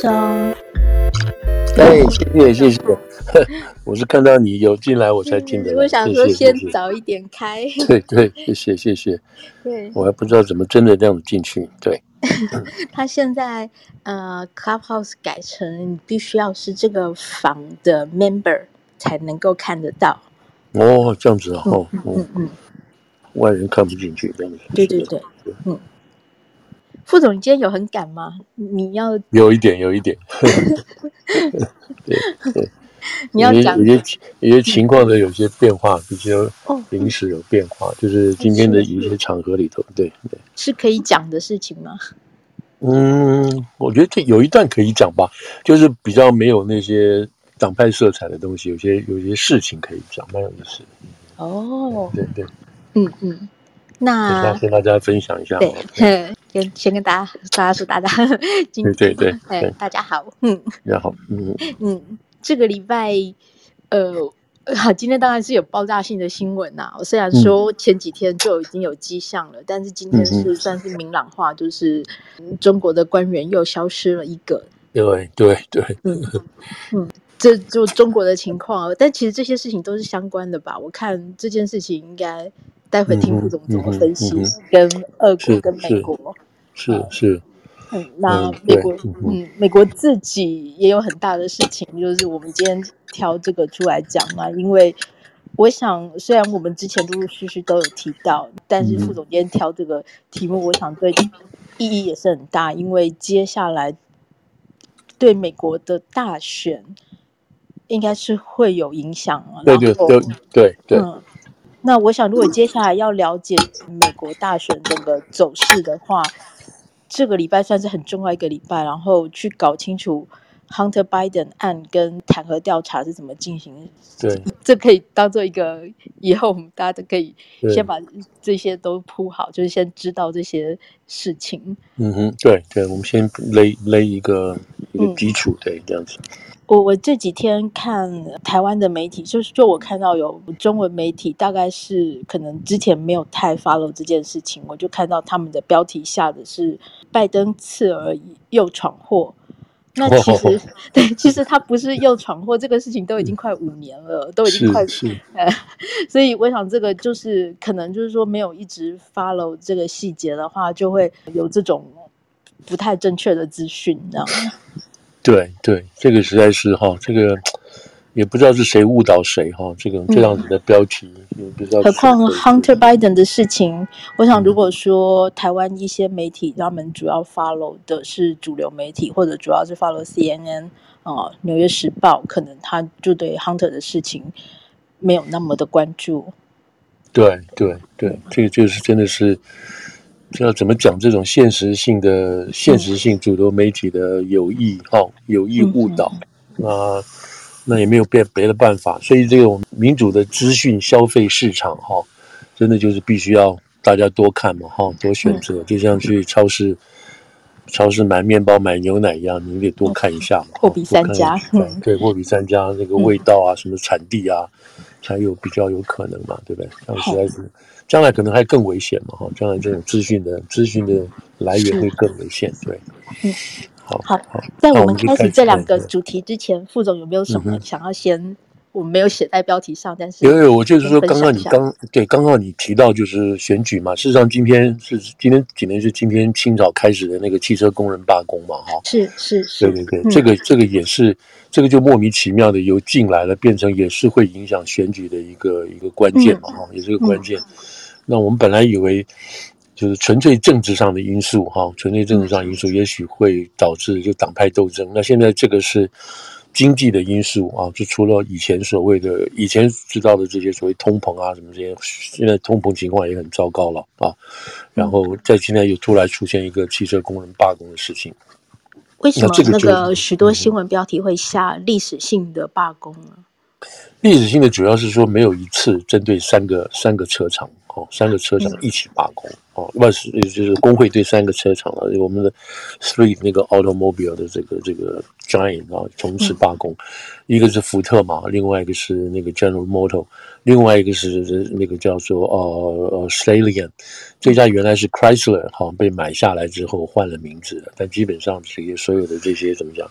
总，哎，谢谢谢谢，我是看到你有进来我才进的。我想说先早一点开。对对，谢谢谢谢。对，我还不知道怎么真的这样子进去。对，他现在呃，Clubhouse 改成必须要是这个房的 member 才能够看得到。哦，这样子哦，嗯嗯嗯，外人看不进去这样子。对对对，嗯。副总，你今天有很赶吗？你要有一点，有一点。对对，你要讲有些有些情况的有些变化，比较临时有变化，哦、就是今天的一些场合里头，对对，是可以讲的事情吗？嗯，我觉得这有一段可以讲吧，就是比较没有那些党派色彩的东西，有些有些事情可以讲，蛮有意思的。哦，对对，嗯嗯。那跟大家分享一下，对，先先跟大家大家说大家，对对对，哎，大家好，嗯，大家好，嗯嗯，这个礼拜，呃，好，今天当然是有爆炸性的新闻呐。我虽然说前几天就已经有迹象了，但是今天是算是明朗化，就是中国的官员又消失了一个，对对对，嗯 嗯，这就中国的情况，但其实这些事情都是相关的吧？我看这件事情应该。待会听副总怎么分析，跟俄国跟美国是是，嗯，那美国嗯，美国自己也有很大的事情，就是我们今天挑这个出来讲嘛，因为我想虽然我们之前陆陆续续都有提到，但是副总今天挑这个题目，我想对意义也是很大，因为接下来对美国的大选应该是会有影响了，对对对对对。那我想，如果接下来要了解美国大选整个走势的话，这个礼拜算是很重要一个礼拜，然后去搞清楚 Hunter Biden 案跟弹劾调查是怎么进行。对，这可以当做一个以后我们大家都可以先把这些都铺好，就是先知道这些事情。嗯哼，对对，我们先勒勒一个一个基础，对，这样子。我我这几天看台湾的媒体，就是就我看到有中文媒体，大概是可能之前没有太 follow 这件事情，我就看到他们的标题下的是拜登刺儿又闯祸。那 其实、哦、对，其实他不是又闯祸，这个事情都已经快五年了，都已经快是，是 呃，所以我想这个就是可能就是说没有一直 follow 这个细节的话，就会有这种不太正确的资讯，这样。对对，这个实在是哈，这个也不知道是谁误导谁哈，这个这样子的标题也不知道。何况 Hunter Biden 的事情，我想如果说台湾一些媒体他们主要 follow 的是主流媒体，或者主要是 follow CNN 啊，《纽约时报》，可能他就对 Hunter 的事情没有那么的关注。对对对，这个就是真的是。要怎么讲这种现实性的、现实性主流媒体的有意哈、哦、有意误导那，那也没有别别的办法，所以这种民主的资讯消费市场哈、哦，真的就是必须要大家多看嘛哈，多选择，就像去超市超市买面包、买牛奶一样，你得多看一下嘛，货比三家，对，货比三家那个味道啊，什么产地啊，才有比较有可能嘛，对不对？这样实在是。将来可能还更危险嘛？哈，将来这种资讯的资讯的来源会更危险。对，嗯，好，好，好。在我们开始这两个主题之前，副总有没有什么想要先？我们没有写在标题上，但是有有，我就是说，刚刚你刚对，刚刚你提到就是选举嘛。事实上，今天是今天，今天是今天清早开始的那个汽车工人罢工嘛？哈，是是是，对对对，这个这个也是，这个就莫名其妙的由进来了，变成也是会影响选举的一个一个关键嘛？哈，也是个关键。那我们本来以为，就是纯粹政治上的因素，哈，纯粹政治上因素，也许会导致就党派斗争。那现在这个是经济的因素啊，就除了以前所谓的以前知道的这些所谓通膨啊什么这些，现在通膨情况也很糟糕了啊。然后在现在又突然出现一个汽车工人罢工的事情，为什么那个许多新闻标题会下历史性的罢工呢？历史性的主要是说没有一次针对三个三个车厂。哦，三个车厂一起罢工，哦，万是就是工会对三个车厂了，我们的 Three 那个 automobile 的这个这个 Giant 啊，同时罢工，一个是福特嘛，另外一个是那个 General Motors，另外一个是那个叫做呃呃 Stallion，这家原来是 Chrysler 好像被买下来之后换了名字了，但基本上这些所有的这些怎么讲，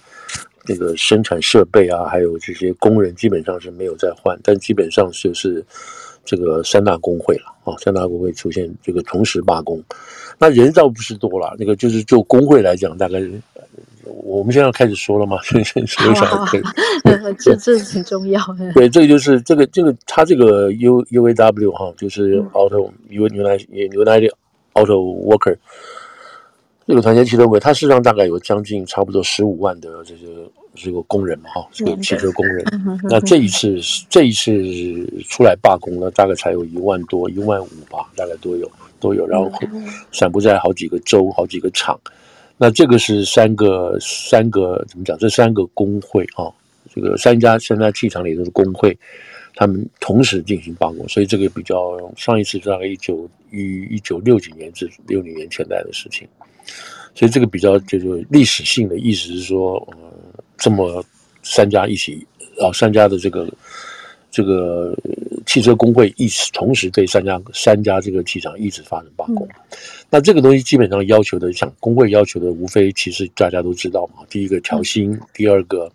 那个生产设备啊，还有这些工人基本上是没有再换，但基本上就是。这个三大工会了啊，三大工会出现这个同时罢工，那人倒不是多了，那个就是就工会来讲，大概我们现在开始说了吗？说一下，这这很重要。对，这个就是这个这个他这个 U U A W 哈，就是 Auto United United Auto Worker 这个团结汽车会，它事实上大概有将近差不多十五万的这些。这个工人嘛，哈，是个汽车工人。那这一次，这一次出来罢工呢，大概才有一万多，一万五吧，大概都有，都有。然后散布在好几个州，好几个厂。那这个是三个，三个怎么讲？这三个工会啊，这个三家三家汽厂里都是工会，他们同时进行罢工，所以这个比较上一次大概一九一一九六几年至六零年前代的事情。所以这个比较就是历史性的意思是说，呃这么三家一起啊，三家的这个这个汽车工会一起同时对三家三家这个机场一直发生罢工，嗯、那这个东西基本上要求的，像工会要求的，无非其实大家都知道嘛。第一个调薪，嗯、第二个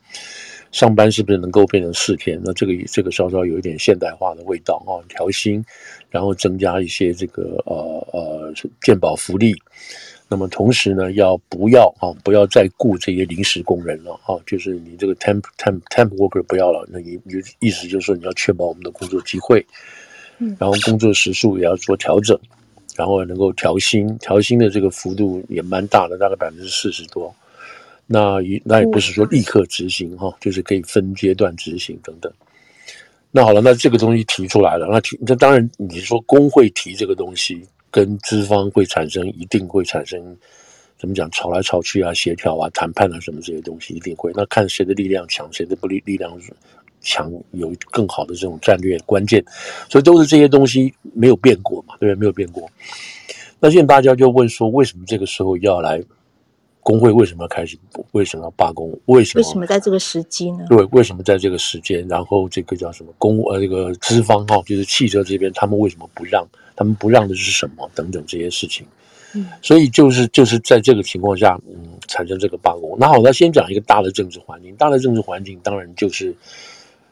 上班是不是能够变成四天？那这个这个稍稍有一点现代化的味道啊，调薪，然后增加一些这个呃呃健保福利。那么同时呢，要不要啊？不要再雇这些临时工人了啊！就是你这个 temp temp temp worker 不要了，那你你就意思就是说你要确保我们的工作机会，然后工作时数也要做调整，然后能够调薪，调薪的这个幅度也蛮大的，大概百分之四十多。那也那也不是说立刻执行哈，就是可以分阶段执行等等。那好了，那这个东西提出来了，那提那当然你说工会提这个东西。跟资方会产生，一定会产生，怎么讲，吵来吵去啊，协调啊，谈判啊，什么这些东西一定会。那看谁的力量强，谁的不力力量强，有更好的这种战略关键。所以都是这些东西没有变过嘛，对不对？没有变过。那现在大家就问说，为什么这个时候要来？工会为什么要开始？为什么要罢工？为什么？为什么在这个时机呢？对，为什么在这个时间？然后这个叫什么工？呃，这个资方哈，就是汽车这边，他们为什么不让？他们不让的是什么？等等这些事情。嗯，所以就是就是在这个情况下，嗯，产生这个罢工。那好，那先讲一个大的政治环境。大的政治环境当然就是。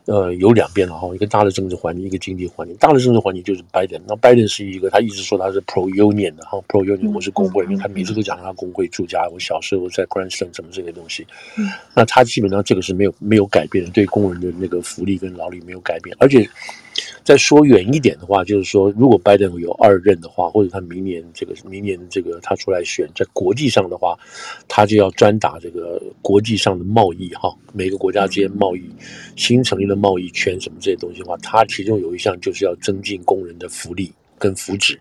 呃，有两边了哈，一个大的政治环境，一个经济环境。大的政治环境就是拜登，那拜登是一个，他一直说他是 pro union 的哈，pro union，我是工会，因为他每次都讲他工会住家。我小时候在 Grandson 什么这些东西，那他基本上这个是没有没有改变的，对工人的那个福利跟劳力没有改变，而且。再说远一点的话，就是说，如果拜登有二任的话，或者他明年这个明年这个他出来选，在国际上的话，他就要专打这个国际上的贸易哈，每个国家之间贸易新成立的贸易圈什么这些东西的话，他其中有一项就是要增进工人的福利跟福祉，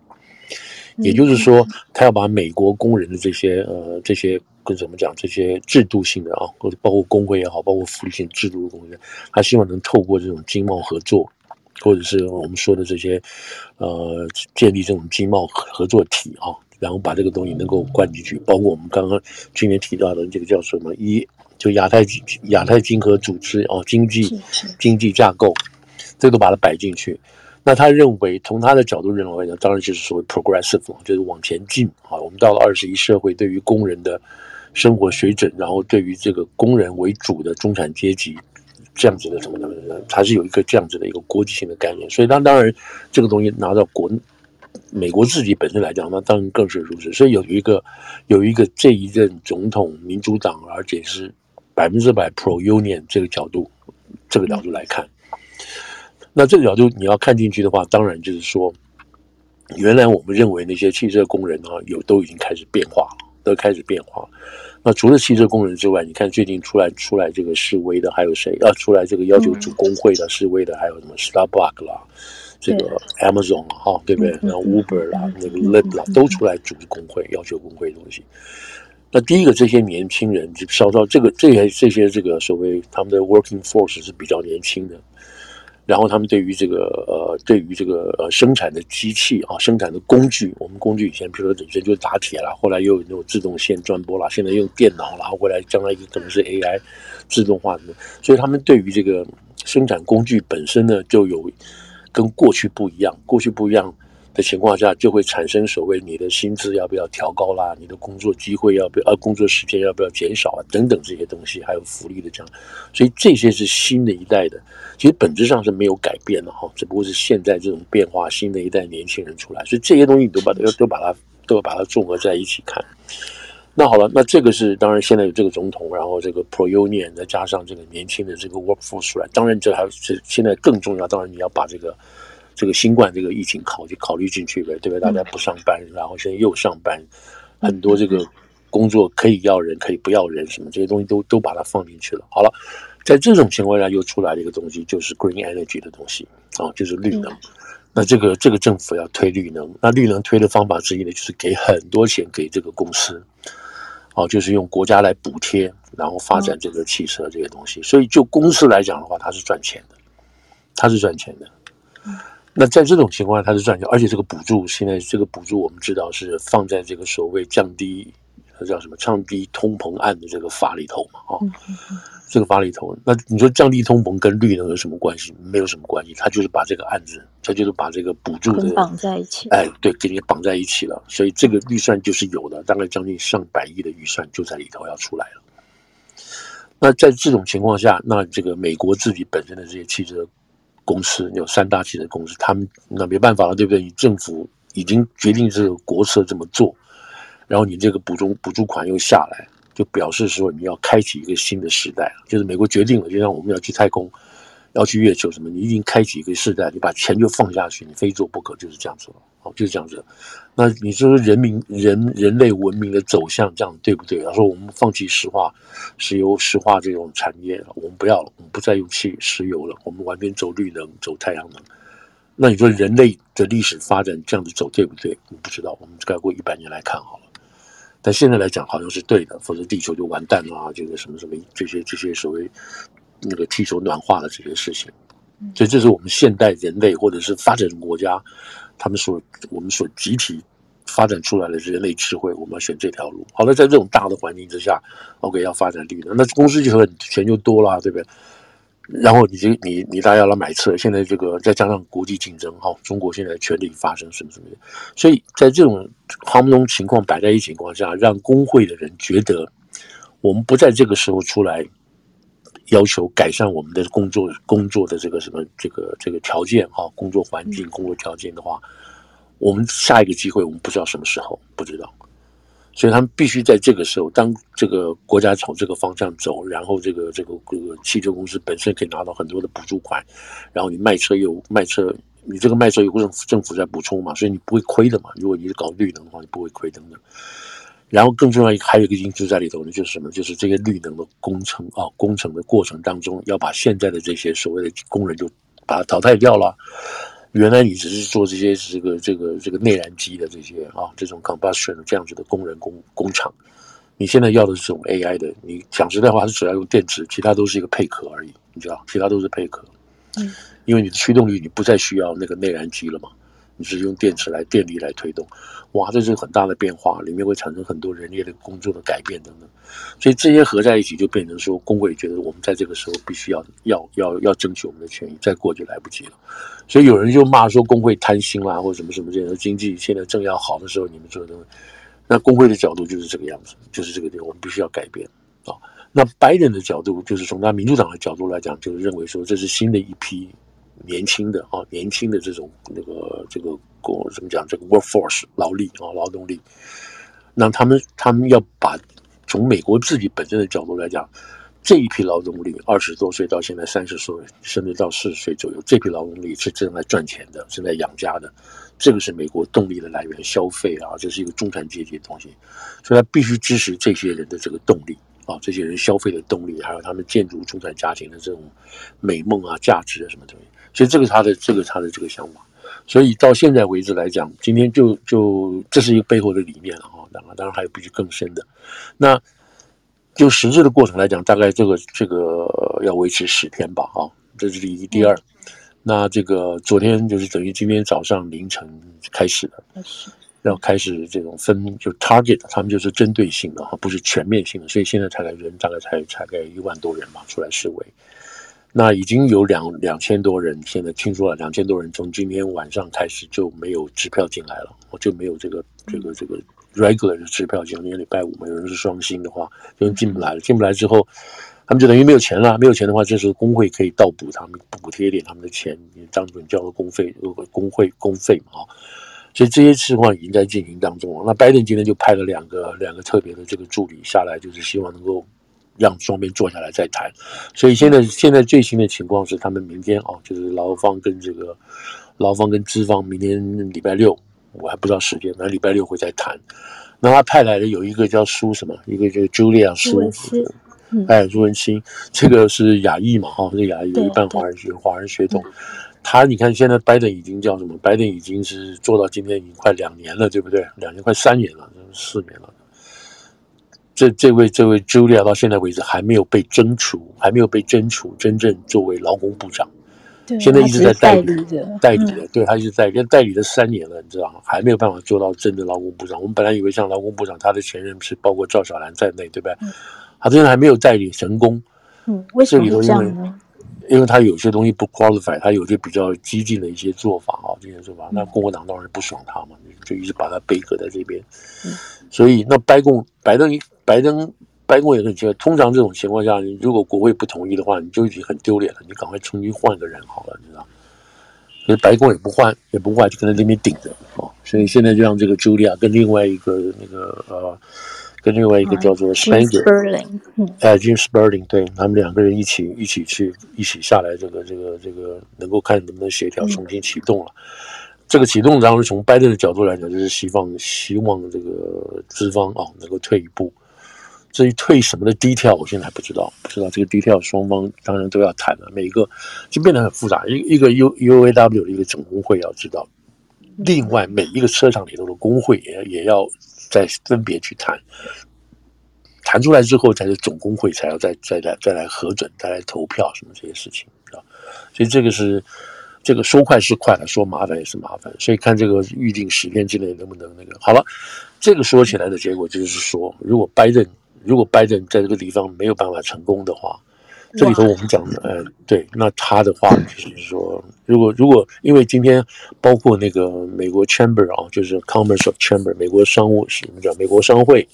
也就是说，他要把美国工人的这些呃这些跟怎么讲这些制度性的啊，或者包括工会也好，包括福利性制度的工人，他希望能透过这种经贸合作。或者是我们说的这些，呃，建立这种经贸合作体啊，然后把这个东西能够灌进去，包括我们刚刚今天提到的这个叫什么一，就亚太亚太经合组织啊，经济经济架构，这都把它摆进去。那他认为，从他的角度认为呢，当然就是所谓 progressive，就是往前进啊。我们到了二十一社会，对于工人的生活水准，然后对于这个工人为主的中产阶级。这样子的什么的，还是有一个这样子的一个国际性的概念，所以当当然这个东西拿到国美国自己本身来讲，那当然更是如此。所以有一个有一个这一任总统民主党，而且是百分之百 pro union 这个角度，这个角度来看，那这个角度你要看进去的话，当然就是说，原来我们认为那些汽车工人啊，有都已经开始变化了，都开始变化。那除了汽车工人之外，你看最近出来出来这个示威的还有谁？啊，出来这个要求主工会的示威的还有什么？Starbucks 啦，这个 Amazon 哈，对不对？然后 Uber 啦，那个 Lyft 啦，都出来组织工会，要求工会的东西。那第一个，这些年轻人就稍稍这个这些这些这个所谓他们的 working force 是比较年轻的。然后他们对于这个呃，对于这个呃生产的机器啊，生产的工具，我们工具以前比如说以前就是打铁了，后来又有那种自动线转播了，现在用电脑，然后未来将来可能是 AI 自动化的，所以他们对于这个生产工具本身呢，就有跟过去不一样，过去不一样。的情况下，就会产生所谓你的薪资要不要调高啦，你的工作机会要不要，呃，工作时间要不要减少啊，等等这些东西，还有福利的这样，所以这些是新的一代的，其实本质上是没有改变的哈，只不过是现在这种变化，新的一代年轻人出来，所以这些东西你都把它都把它都要把它综合在一起看。那好了，那这个是当然现在有这个总统，然后这个 Pro Union 再加上这个年轻的这个 Workforce 出来，当然这还是现在更重要，当然你要把这个。这个新冠这个疫情考就考虑进去呗，对不对？大家不上班，然后现在又上班，很多这个工作可以要人，可以不要人，什么这些东西都都把它放进去了。好了，在这种情况下又出来了一个东西，就是 green energy 的东西啊，就是绿能。那这个这个政府要推绿能，那绿能推的方法之一呢，就是给很多钱给这个公司，哦，就是用国家来补贴，然后发展这个汽车这些东西。所以就公司来讲的话，它是赚钱的，它是赚钱的。那在这种情况下，它是赚钱，而且这个补助现在这个补助我们知道是放在这个所谓降低，它叫什么降低通膨案的这个法里头嘛，啊、哦，这个法里头，那你说降低通膨跟绿能有什么关系？没有什么关系，他就是把这个案子，他就是把这个补助的绑在一起，哎，对，给你绑在一起了，所以这个预算就是有的，大概将近上百亿的预算就在里头要出来了。那在这种情况下，那这个美国自己本身的这些汽车。公司有三大汽车公司，他们那没办法了，对不对？你政府已经决定这个国策这么做，然后你这个补助补助款又下来，就表示说你要开启一个新的时代。就是美国决定了，就像我们要去太空，要去月球什么，你已经开启一个时代，你把钱就放下去，你非做不可，就是这样子了。好，就是这样子。那你说人民人人类文明的走向这样对不对？他说我们放弃石化、石油、石化这种产业，我们不要了，我们不再用气石油了，我们完全走绿能、走太阳能。那你说人类的历史发展这样子走对不对？我不知道，我们再过一百年来看好了。但现在来讲好像是对的，否则地球就完蛋了！这个什么什么这些这些所谓那个地球暖化的这些事情，所以这是我们现代人类或者是发展国家。他们所我们所集体发展出来的人类智慧，我们要选这条路。好了，在这种大的环境之下，OK，要发展绿能，那公司就很钱就多了，对不对？然后你就你你大家要来买车，现在这个再加上国际竞争，哈，中国现在全力发生什么什么的，所以在这种夯隆情况摆在一情况下，让工会的人觉得我们不在这个时候出来。要求改善我们的工作工作的这个什么这个这个条件哈，工作环境工作条件的话，我们下一个机会我们不知道什么时候不知道，所以他们必须在这个时候，当这个国家朝这个方向走，然后这个这个这个汽车公司本身可以拿到很多的补助款，然后你卖车有卖车，你这个卖车有政府政府在补充嘛，所以你不会亏的嘛。如果你是搞绿能的话，你不会亏等等。然后更重要一个，还有一个因素在里头呢，就是什么？就是这些绿能的工程啊，工程的过程当中，要把现在的这些所谓的工人就把它淘汰掉了。原来你只是做这些这个这个这个内燃机的这些啊，这种 combustion 这样子的工人工工厂，你现在要的是这种 AI 的，你讲实在话是主要用电池，其他都是一个配壳而已，你知道，其他都是配壳。嗯，因为你的驱动力你不再需要那个内燃机了嘛。你是用电池来电力来推动，哇，这是很大的变化，里面会产生很多人力的工作的改变等等，所以这些合在一起就变成说，工会觉得我们在这个时候必须要要要要争取我们的权益，再过就来不及了。所以有人就骂说工会贪心啦，或者什么什么这样，经济现在正要好的时候，你们做的东，那工会的角度就是这个样子，就是这个地方，我们必须要改变啊。那拜登的角度就是从他民主党的角度来讲，就是认为说这是新的一批。年轻的啊，年轻的这种那个这个工怎么讲？这个 workforce 劳力啊，劳动力，那他们他们要把从美国自己本身的角度来讲，这一批劳动力二十多岁到现在三十岁，甚至到四十岁左右，这批劳动力是正在赚钱的，正在养家的，这个是美国动力的来源，消费啊，这是一个中产阶级的东西，所以他必须支持这些人的这个动力。啊，这些人消费的动力，还有他们建筑中产家庭的这种美梦啊、价值啊什么东西，所以这个他的这个他的这个想法，所以到现在为止来讲，今天就就这是一个背后的理念了哈。当然，当然还有比这更深的。那就实质的过程来讲，大概这个这个要维持十天吧，哈，这是第一。第二，那这个昨天就是等于今天早上凌晨开始的，然后开始这种分就 target，他们就是针对性的哈，不是全面性的，所以现在才来人大概才才概一万多人嘛出来示威。那已经有两两千多人，现在听说了两千多人从今天晚上开始就没有支票进来了，我就没有这个这个这个 regular 的支票进来。今天礼拜五嘛，有人是双薪的话，就进不来了。进不来之后，他们就等于没有钱了。没有钱的话，这时候工会可以倒补他们补贴一点他们的钱，你张准交了工费，工会工费嘛，所以这些情况已经在进行当中了。那拜登今天就派了两个两个特别的这个助理下来，就是希望能够。让双边坐下来再谈，所以现在现在最新的情况是，他们明天哦，就是劳方跟这个劳方跟资方，明天礼拜六我还不知道时间，那礼拜六会再谈。那他派来的有一个叫苏什么，一个叫 Julia 苏，哎，朱文清，这个是亚裔嘛，哈，是亚裔，一半华人血华人血统。他你看现在拜登已经叫什么？拜登已经是做到今天已经快两年了，对不对？两年快三年了，四年了。这这位这位 Julia 到现在为止还没有被征除，还没有被征除，真正作为劳工部长。对，现在一直在代理的，代理的，对，他一直在跟代理了三年了，你知道吗？还没有办法做到真的劳工部长。我们本来以为像劳工部长，他的前任是包括赵小兰在内，对不对？嗯、他现在还没有代理成功。嗯，为什么这样呢？因为他有些东西不 qualify，他有些比较激进的一些做法啊，这些做法，那共和党当然不爽他嘛，就一直把他背搁在这边。嗯，所以那白宫拜登拜登白宫也很奇怪，通常这种情况下，你如果国会不同意的话，你就已经很丢脸了，你赶快重新换个人好了，你知道？所以白宫也不换，也不换，就跟在那边顶着哦。所以现在就让这个茱莉亚跟另外一个那个呃。跟另外一个叫做 Spangler，哎，Jim Sperling，对，他们两个人一起一起去一起下来，这个这个这个能够看能不能协调重新启动了。嗯、这个启动，然后从拜登的角度来讲，就是希望希望这个资方啊能够退一步。至于退什么的 detail，我现在还不知道，不知道这个 detail 双方当然都要谈了，每一个就变得很复杂。一一个 U UAW 的一个总工会要知道，另外每一个车厂里头的工会也也要。再分别去谈，谈出来之后才是总工会才要再再来再来核准，再来投票什么这些事情，啊？所以这个是这个说快是快了，说麻烦也是麻烦。所以看这个预定十天之内能不能那个好了。这个说起来的结果就是说，如果拜登如果拜登在这个地方没有办法成功的话。这里头我们讲的，呃，对，那他的话就是说，如果如果因为今天包括那个美国 Chamber 啊，就是 Commerce of Chamber，美国商务是什么叫美国商会，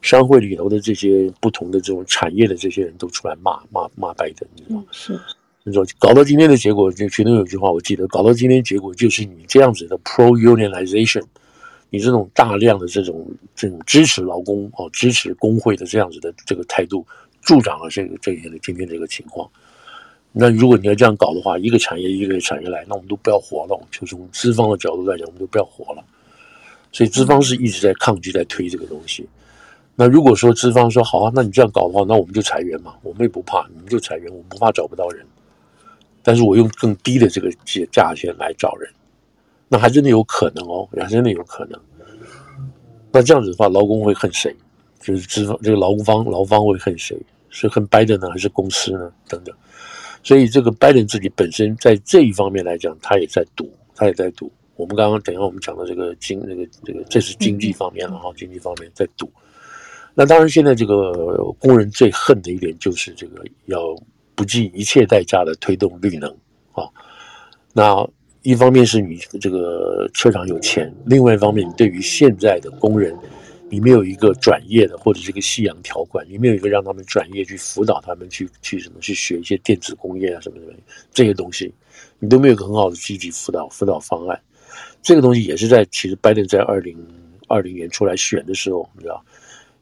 商会里头的这些不同的这种产业的这些人都出来骂骂骂拜登，你知道吗？是，你说搞到今天的结果，就其中有一句话我记得，搞到今天结果就是你这样子的 pro unionization，你这种大量的这种这种支持劳工哦，支持工会的这样子的这个态度。助长了这个这些的今天这个情况。那如果你要这样搞的话，一个产业一个产业来，那我们都不要活了。我们就从资方的角度来讲，我们都不要活了。所以资方是一直在抗拒，在推这个东西。那如果说资方说好啊，那你这样搞的话，那我们就裁员嘛，我们也不怕，你们就裁员，我们不怕找不到人。但是我用更低的这个价价钱来找人，那还真的有可能哦，还真的有可能。那这样子的话，劳工会恨谁？就是资方这个劳方劳方会恨谁？是恨拜登呢，还是公司呢？等等，所以这个拜登自己本身在这一方面来讲，他也在赌，他也在赌。我们刚刚等一下我们讲的这个经那个这个，这是经济方面了哈，经济方面在赌。那当然，现在这个工人最恨的一点就是这个要不计一切代价的推动绿能啊。那一方面是你这个车厂有钱，另外一方面，你对于现在的工人。你没有一个转业的，或者这个夕阳条款，你没有一个让他们转业去辅导他们去去什么去学一些电子工业啊什么什么这些东西，你都没有一个很好的积极辅导辅导方案。这个东西也是在其实拜登在二零二零年出来选的时候，你知道，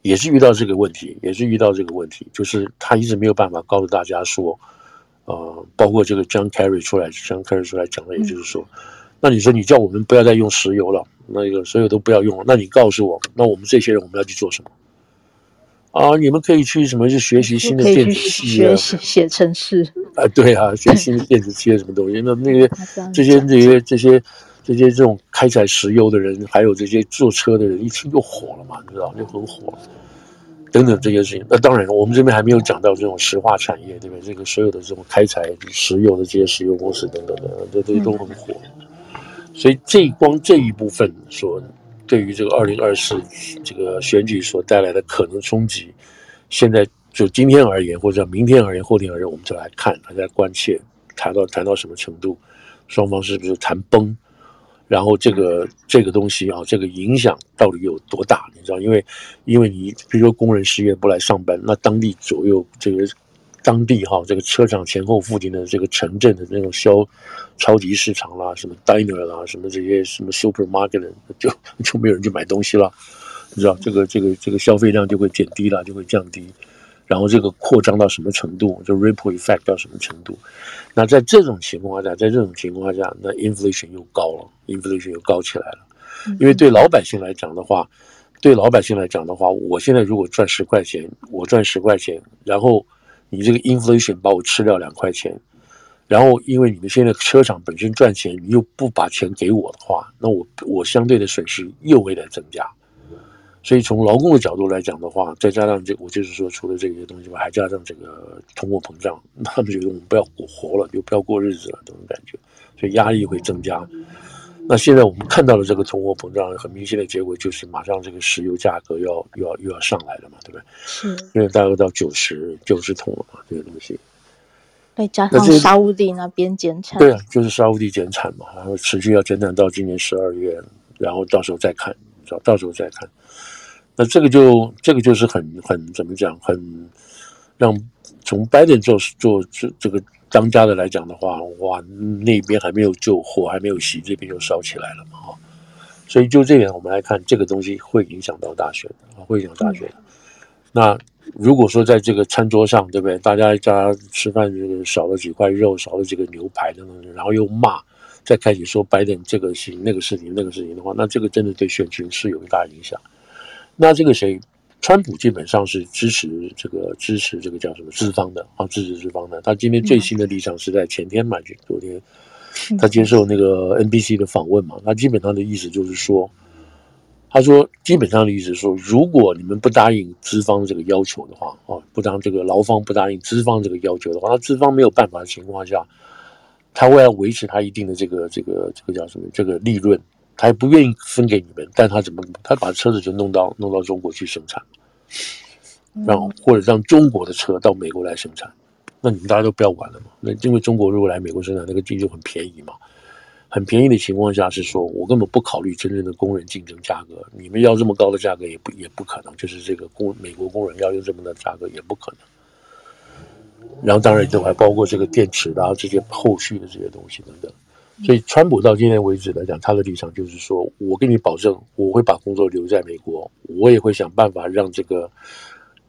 也是遇到这个问题，也是遇到这个问题，就是他一直没有办法告诉大家说，呃，包括这个 John Kerry 出来，John Kerry 出来讲的，也就是说。嗯那你说你叫我们不要再用石油了，那个所有都不要用了。那你告诉我，那我们这些人我们要去做什么？啊，你们可以去什么去学习新的电子系啊，学习写程式啊，对啊，学新的电子系啊，什么东西？那那些这些这些这些这些这种开采石油的人，还有这些坐车的人，一听就火了嘛，你知道就很火。等等这些事情。那当然，我们这边还没有讲到这种石化产业，对不对？这个所有的这种开采石油的这些石油公司等等的，这这些都很火。所以这光这一部分所，对于这个二零二四这个选举所带来的可能冲击，现在就今天而言，或者明天而言，后天而言，我们就来看，大家关切谈到谈到什么程度，双方是不是谈崩？然后这个这个东西啊，这个影响到底有多大？你知道，因为因为你比如说工人失业不来上班，那当地左右这个当地哈这个车厂前后附近的这个城镇的那种消超级市场啦，什么 diner 啦，什么这些什么 supermarket 就就没有人去买东西了，你知道这个这个这个消费量就会减低了，就会降低。然后这个扩张到什么程度，就 ripple effect 到什么程度？那在这种情况下，在这种情况下，那 inflation 又高了，inflation 又高起来了。因为对老百姓来讲的话，对老百姓来讲的话，我现在如果赚十块钱，我赚十块钱，然后你这个 inflation 把我吃掉两块钱，然后因为你们现在车厂本身赚钱，你又不把钱给我的话，那我我相对的损失又会来增加。所以从劳工的角度来讲的话，再加上这，我就是说，除了这些东西吧，还加上这个通货膨胀，他们觉得我们不要过活了，就不要过日子了，这种感觉，所以压力会增加。那现在我们看到了这个通货膨胀，很明显的结果就是马上这个石油价格要又要又要上来了嘛，对不对？是，因为大概到九十九十桶了嘛，这个东西。再加上沙乌地那边减产，对啊，就是沙乌地减产嘛，然后持续要减产到今年十二月，然后到时候再看，到到时候再看。那这个就这个就是很很怎么讲，很让从拜登做做这这个当家的来讲的话，哇，那边还没有救火，还没有熄，这边就烧起来了嘛，哈。所以就这点，我们来看这个东西会影响到大选啊，会影响大选。嗯、那如果说在这个餐桌上，对不对？大家家吃饭这个少了几块肉，少了几个牛排等等，然后又骂，再开始说拜登这个事情、那个事情、那个事情的话，那这个真的对选情是有一大影响。那这个谁，川普基本上是支持这个支持这个叫什么资方的啊，支持资方的。他今天最新的立场是在前天嘛，就昨天，他接受那个 NBC 的访问嘛，他基本上的意思就是说，他说基本上的意思是说，如果你们不答应资方这个要求的话，啊，不当这个劳方不答应资方这个要求的话，那资方没有办法的情况下，他为了维持他一定的这个这个这个叫什么这个利润。他还不愿意分给你们，但他怎么？他把车子就弄到弄到中国去生产，让或者让中国的车到美国来生产，那你们大家都不要管了嘛？那因为中国如果来美国生产，那个地就很便宜嘛，很便宜的情况下是说，我根本不考虑真正的工人竞争价格，你们要这么高的价格也不也不可能，就是这个工美国工人要用这么的价格也不可能。然后当然就还包括这个电池啊这些后续的这些东西等等。所以，川普到今天为止来讲，他的立场就是说，我跟你保证，我会把工作留在美国，我也会想办法让这个，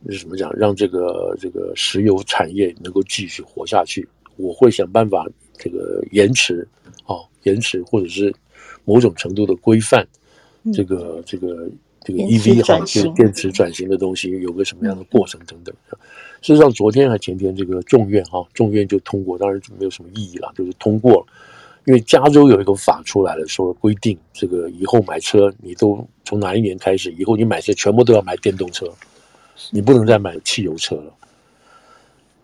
是什么讲，让这个这个石油产业能够继续活下去。我会想办法这个延迟，啊，延迟或者是某种程度的规范，这个这个这个 EV 哈，就是电池转型的东西有个什么样的过程等等。事实上，昨天还前天，这个众院哈，众院就通过，当然就没有什么意义了，就是通过了。因为加州有一个法出来了，说规定这个以后买车，你都从哪一年开始，以后你买车全部都要买电动车，你不能再买汽油车了。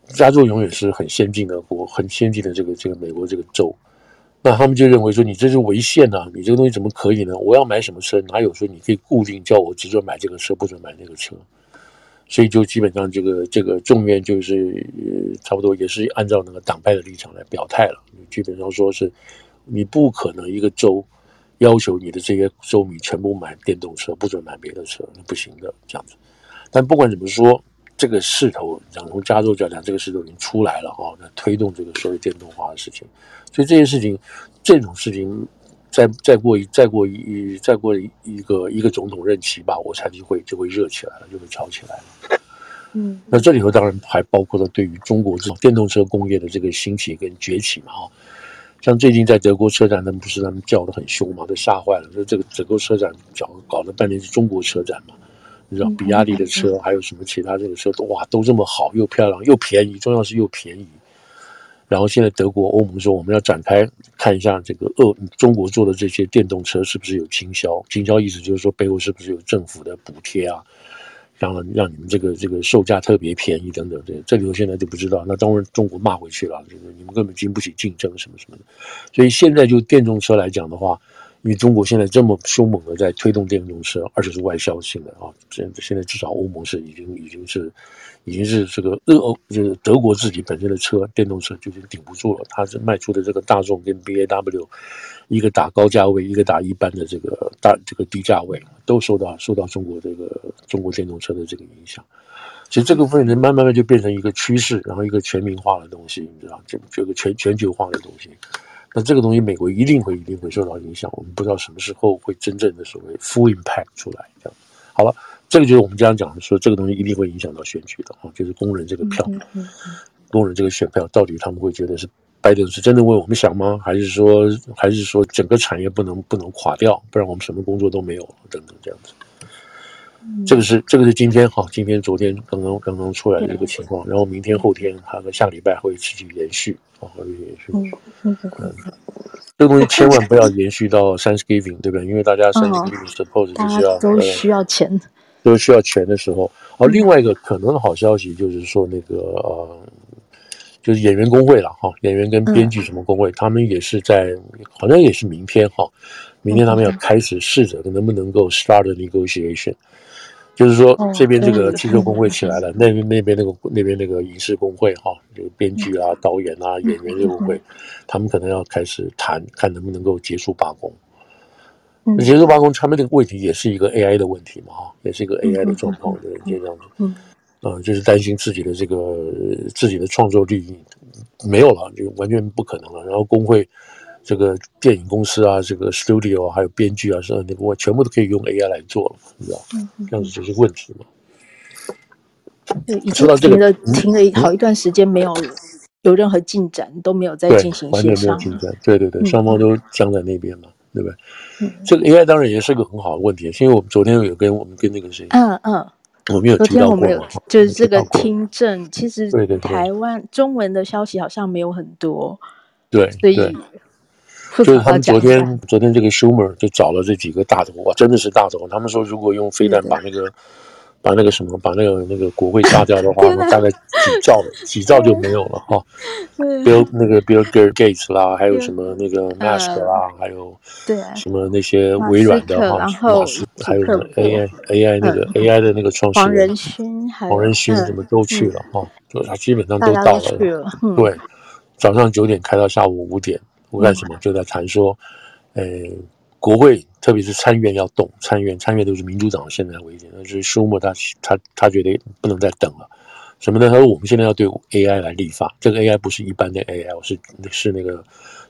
加州永远是很先进的国，很先进的这个这个美国这个州，那他们就认为说你这是违宪呐，你这个东西怎么可以呢？我要买什么车，哪有说你可以固定叫我只准买这个车，不准买那个车？所以就基本上这个这个众院就是差不多也是按照那个党派的立场来表态了，基本上说是你不可能一个州要求你的这些州民全部买电动车，不准买别的车，那不行的这样子。但不管怎么说，这个势头，讲从加州讲讲，这个势头已经出来了啊，那推动这个所谓电动化的事情。所以这些事情，这种事情。再再过一再过一再过一一个一个总统任期吧，我猜就会就会热起来了，就会吵起来了。嗯，那这里头当然还包括了对于中国这种电动车工业的这个兴起跟崛起嘛，哈。像最近在德国车展，他们不是他们叫的很凶嘛，都吓坏了，说这个德国车展搞搞了半天是中国车展嘛，你知道比亚迪的车还有什么其他这个车都哇都这么好，又漂亮又便宜，重要是又便宜。然后现在德国、欧盟说我们要展开看一下这个俄中国做的这些电动车是不是有倾销？倾销意思就是说背后是不是有政府的补贴啊？让让你们这个这个售价特别便宜等等，这这里头现在就不知道。那当然中国骂回去了，就是你们根本经不起竞争什么什么的。所以现在就电动车来讲的话，因为中国现在这么凶猛的在推动电动车，而且是外销性的啊，现现在至少欧盟是已经已经是已经是这个日欧就是德国自己本身的车电动车就已经顶不住了，它是卖出的这个大众跟 BAW。一个打高价位，一个打一般的这个大这个低价位，都受到受到中国这个中国电动车的这个影响。其实这个部分慢慢慢的就变成一个趋势，然后一个全民化的东西，你知道，这这个全全球化的东西。那这个东西美国一定会一定会受到影响。我们不知道什么时候会真正的所谓 full impact 出来。这样好了，这个就是我们经常讲的说，这个东西一定会影响到选举的啊，就是工人这个票，工人这个选票到底他们会觉得是。拜登是真的为我们想吗？还是说，还是说整个产业不能不能垮掉，不然我们什么工作都没有了？等等这样子。嗯、这个是这个是今天哈，今天昨天刚刚刚刚出来的一个情况，然后明天后天还有下礼拜会继续延续啊，会延续。嗯，这个东西千万不要延续到 Thanksgiving，对不对？因为大家 Thanksgiving suppose 就是要都需要钱，呃，都需要钱的时候。哦，另外一个可能的好消息就是说那个呃。就是演员工会了哈，演员跟编剧什么工会，嗯、他们也是在，好像也是明天哈，明天他们要开始试着能不能够 start negotiation，就是说这边这个汽车工会起来了，那边那边那个那边那个影视工会哈，这个编剧啊、导演啊、演员这个工会，他们可能要开始谈，看能不能够结束罢工。结束罢工，他们这个问题也是一个 AI 的问题嘛哈，也是一个 AI 的状况，对，就这样子。啊、呃，就是担心自己的这个自己的创作力没有了，就完全不可能了。然后工会这个电影公司啊，这个 studio 啊，还有编剧啊，是那个我全部都可以用 AI 来做了，你知道？这样子就是问题嘛。对，已经停了停了好一段时间，没有有任何进展，都没有再进行协商，完全没有进展。对对对，双方都僵在那边嘛，对不对？嗯，这个 AI 当然也是个很好的问题，因为我们昨天有跟我们跟那个谁，嗯嗯。我没有提到过，就是这个听证，其实台湾中文的消息好像没有很多，对，所以就是他们昨天昨天这个 Schumer 就找了这几个大头，哇，真的是大头。他们说，如果用飞弹把那个把那个什么把那个那个国会炸掉的话，大概几兆 几兆就没有了哈。Bill 那个 Bill Gates 啦，还有什么那个 Mask 啦，还有对什么那些微软的哈，老师还有 AI AI 那个 AI 的那个创始人黄仁勋，黄仁勋什么都去了哈，就他基本上都到了。对，早上九点开到下午五点，我干什么？就在谈说，呃。国会，特别是参院要动，参院参院都是民主党现在为止，那就是舒默他他他觉得不能再等了，什么呢？他说我们现在要对 AI 来立法，这个 AI 不是一般的 AI，是是那个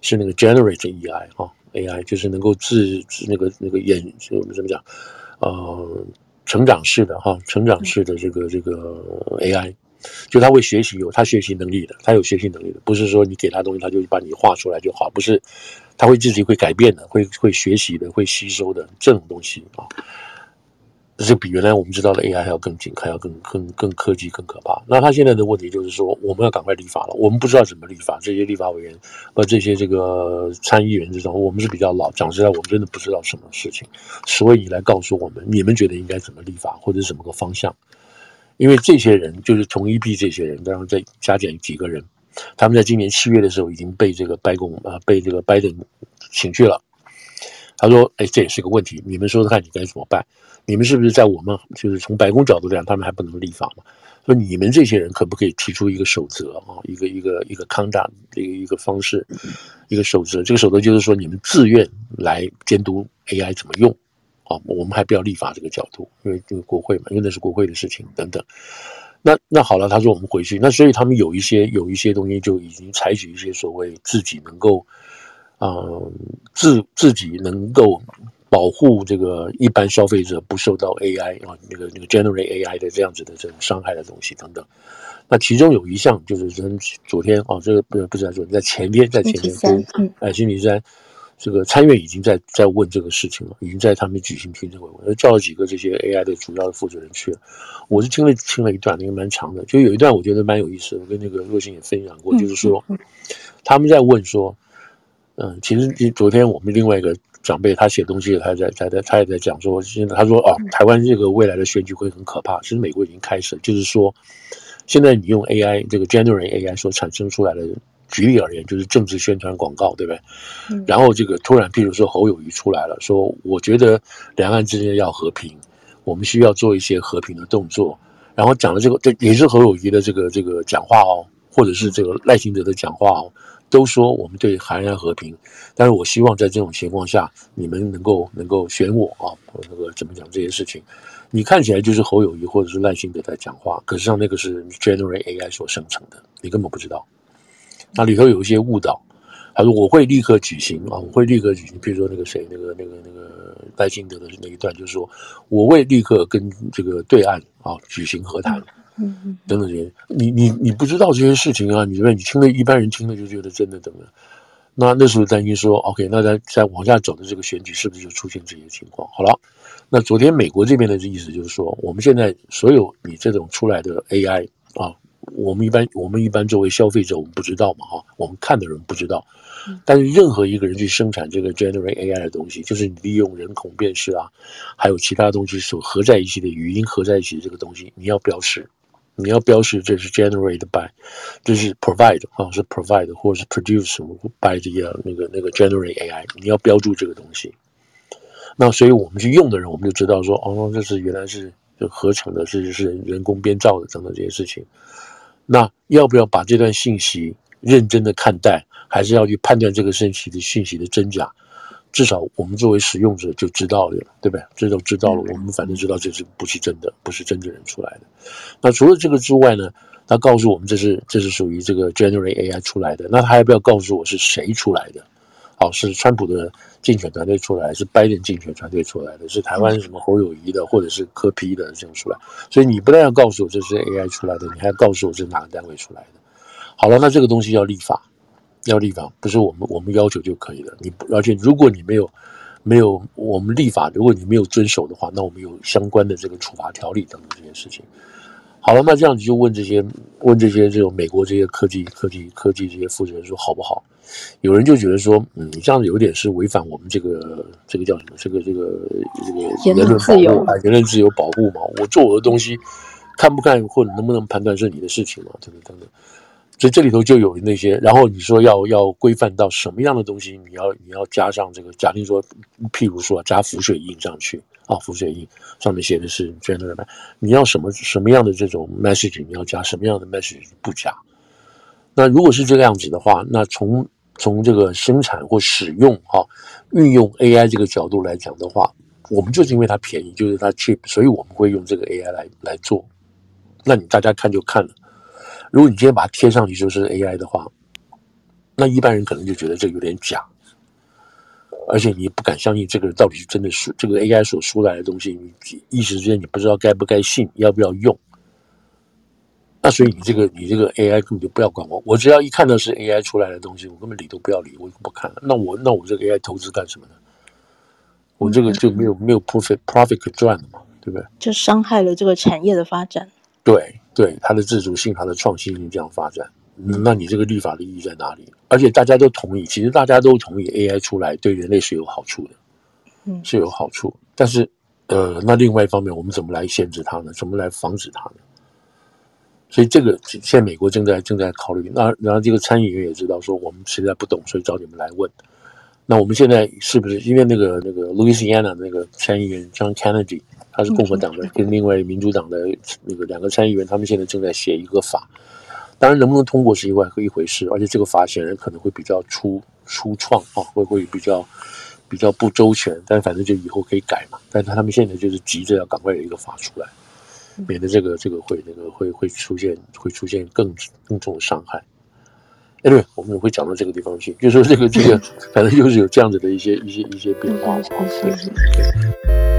是那个 generate AI 哈、哦、AI 就是能够自那个那个演我们怎么讲呃成长式的哈、哦、成长式的这个这个 AI。就他会学习，有他学习能力的，他有学习能力的，不是说你给他东西，他就把你画出来就好，不是，他会自己会改变的，会会学习的，会吸收的这种东西啊，这比原来我们知道的 AI 还要更紧，还要更更更科技更可怕。那他现在的问题就是说，我们要赶快立法了，我们不知道怎么立法，这些立法委员和这些这个参议员这种，我们是比较老，讲实在，我们真的不知道什么事情，所以你来告诉我们，你们觉得应该怎么立法，或者是怎么个方向？因为这些人就是同一批这些人，然后再加减几个人，他们在今年七月的时候已经被这个白宫啊，被这个拜登请去了。他说：“哎，这也是个问题，你们说说看，你该怎么办？你们是不是在我们就是从白宫角度讲，他们还不能立法嘛？说你们这些人可不可以提出一个守则啊？一个一个一个 conduct 一个一个方式，一个守则。这个守则就是说，你们自愿来监督 AI 怎么用。”啊，我们还不要立法这个角度，因为这个国会嘛，因为那是国会的事情等等。那那好了，他说我们回去，那所以他们有一些有一些东西就已经采取一些所谓自己能够，嗯，自自己能够保护这个一般消费者不受到 AI 啊那个那个 generate AI 的这样子的这种伤害的东西等等。那其中有一项就是人昨天啊，这个不不是在昨天，在前天，在前天，嗯，哎，星期三。这个参院已经在在问这个事情了，已经在他们举行听证会，我叫了几个这些 AI 的主要的负责人去了。我是听了听了一段，那个蛮长的，就有一段我觉得蛮有意思的，我跟那个若星也分享过，就是说他们在问说，嗯，其实昨天我们另外一个长辈，他写东西，他在他在他也在讲说，现在他说哦，台湾这个未来的选举会很可怕。其实美国已经开始，就是说，现在你用 AI 这个 Generate AI 所产生出来的，举例而言，就是政治宣传广告，对不对？嗯。然后这个突然，譬如说侯友谊出来了，说我觉得两岸之间要和平，我们需要做一些和平的动作。然后讲了这个，这也是侯友谊的这个这个讲话哦，或者是这个赖清德的讲话哦。都说我们对海岸和平，但是我希望在这种情况下，你们能够能够选我啊，那个怎么讲这些事情？你看起来就是侯友谊或者是赖清德在讲话，可是上那个是 Generate AI 所生成的，你根本不知道。那里头有一些误导，他说我会立刻举行啊，我会立刻举行。比如说那个谁，那个那个那个赖清德的那一段，就是说我会立刻跟这个对岸啊举行和谈。嗯嗯，等等这些，你你你不知道这些事情啊？你说你听了一般人听了就觉得真的等等。那那时候担心说，OK，那在在往下走的这个选举是不是就出现这些情况？好了，那昨天美国这边的意思就是说，我们现在所有你这种出来的 AI 啊，我们一般我们一般作为消费者，我们不知道嘛哈，我们看的人不知道。但是任何一个人去生产这个 Generate AI 的东西，就是你利用人孔辨识啊，还有其他东西所合在一起的语音合在一起的这个东西，你要标识。你要标识这是 generate by，这是 provide 啊，是 provide 或者是 produce by 这个那个那个 generate AI，你要标注这个东西。那所以我们去用的人，我们就知道说，哦，这是原来是就合成的，是是人工编造的等等这些事情。那要不要把这段信息认真的看待，还是要去判断这个信息的信息的真假？至少我们作为使用者就知道了，对不对？这都知道了，我们反正知道这是不是真的，不是真的人出来的。那除了这个之外呢？他告诉我们这是这是属于这个 Generate AI 出来的。那他要不要告诉我是谁出来的？好，是川普的竞选团队出来，是拜登竞选团队出来的，是台湾什么侯友谊的，或者是柯批的这样出来。所以你不但要告诉我这是 AI 出来的，你还要告诉我这是哪个单位出来的。好了，那这个东西要立法。要立法不是我们我们要求就可以了，你而且如果你没有没有我们立法，如果你没有遵守的话，那我们有相关的这个处罚条例等等这些事情。好了，那这样子就问这些问这些这种美国这些科技科技科技这些负责人说好不好？有人就觉得说，嗯，你这样子有点是违反我们这个这个叫什么？这个这个这个言论自由啊，言论自由保护嘛。我做我的东西，看不看或者能不能判断是你的事情嘛？等等等等。所以这里头就有那些，然后你说要要规范到什么样的东西，你要你要加上这个，假定说，譬如说加浮水印上去啊，浮水印上面写的是 generate，你要什么什么样的这种 message，你要加什么样的 message 不加。那如果是这个样子的话，那从从这个生产或使用哈、运用 AI 这个角度来讲的话，我们就是因为它便宜，就是它 cheap，所以我们会用这个 AI 来来做。那你大家看就看了。如果你今天把它贴上去就是 AI 的话，那一般人可能就觉得这有点假，而且你不敢相信这个人到底是真的是这个 AI 所出来的东西，你一时之间你不知道该不该信，要不要用。那所以你这个你这个 AI 根本就不要管我，我只要一看到是 AI 出来的东西，我根本理都不要理，我就不看了。那我那我这个 AI 投资干什么呢？我这个就没有没有 profit profit 可赚了嘛，对不对？就伤害了这个产业的发展。对。对它的自主性、它的创新性这样发展，那你这个立法的意义在哪里？而且大家都同意，其实大家都同意 AI 出来对人类是有好处的，嗯，是有好处。但是，呃，那另外一方面，我们怎么来限制它呢？怎么来防止它呢？所以这个现在美国正在正在考虑。那然后这个参议员也知道说我们实在不懂，所以找你们来问。那我们现在是不是因为那个那个 Louisiana 那个参议员 John Kennedy？他是共和党的，跟另外民主党的那个两个参议员，他们现在正在写一个法。当然，能不能通过是另外一回事，而且这个法显然可能会比较粗粗创啊，会会比较比较不周全。但反正就以后可以改嘛。但是他们现在就是急着要赶快有一个法出来，免得这个这个会那个会会出现会出现更更重的伤害。哎，对，我们也会讲到这个地方去，就是说这个这个，反正就是有这样子的一些一些一些变化。对。